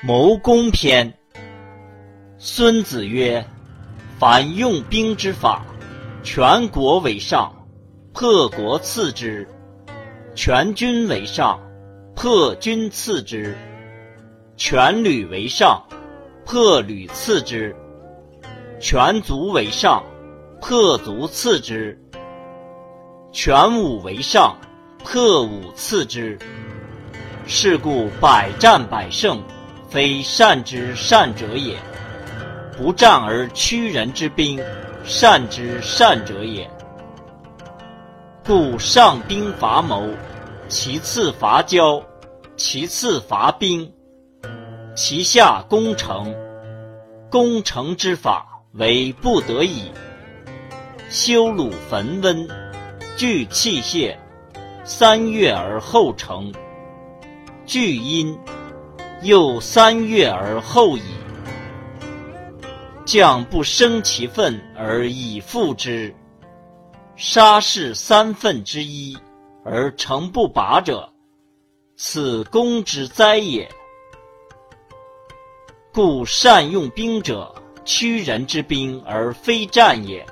谋攻篇。孙子曰：“凡用兵之法，全国为上，破国次之；全军为上，破军次之；全旅为上，破旅次之；全族为上，破族次之；全武为上，破武次之。是故百战百胜。”非善之善者也，不战而屈人之兵，善之善者也。故上兵伐谋，其次伐交，其次伐兵，其下攻城。攻城之法为不得已，修鲁焚温，聚器械，三月而后成。聚阴。又三月而后已，将不生其愤而以复之，杀士三分之一而城不拔者，此攻之灾也。故善用兵者，屈人之兵而非战也，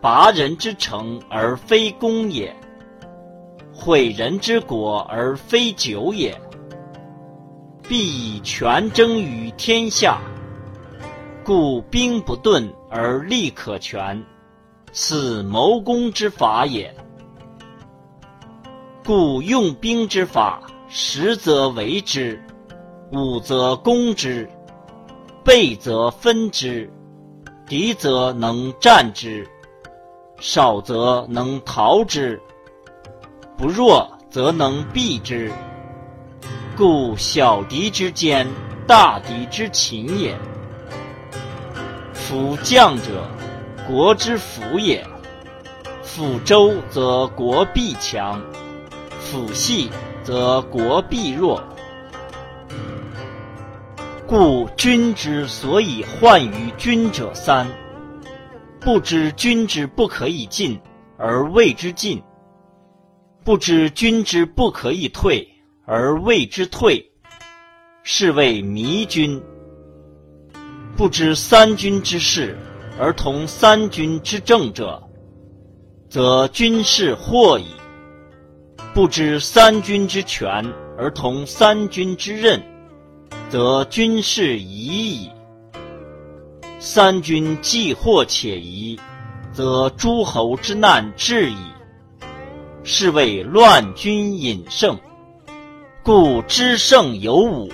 拔人之城而非攻也，毁人之国而非久也。必以权争于天下，故兵不顿而利可全，此谋攻之法也。故用兵之法，实则为之，武则攻之，备则分之，敌则能战之，少则能逃之，不弱则能避之。故小敌之坚，大敌之擒也。夫将者，国之辅也。辅周则国必强，辅细则国必弱。故君之所以患于君者三：不知君之不可以进而谓之进；不知君之不可以退。而谓之退，是谓迷君；不知三军之事而同三军之政者，则军事惑矣；不知三军之权而同三军之任，则军事疑矣。三军既惑且疑，则诸侯之难至矣。是谓乱军引胜。故知胜有五：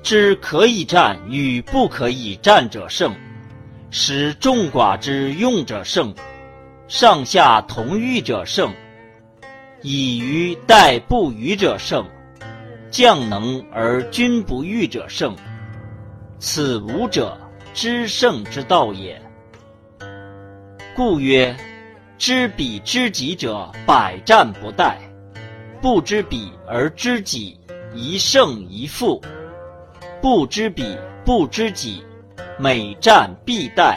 知可以战与不可以战者胜，使众寡之用者胜，上下同欲者胜，以虞待不虞者胜，将能而君不欲者胜。此五者，知胜之道也。故曰：知彼知己者，百战不殆。不知彼而知己，一胜一负；不知彼，不知己，每战必殆。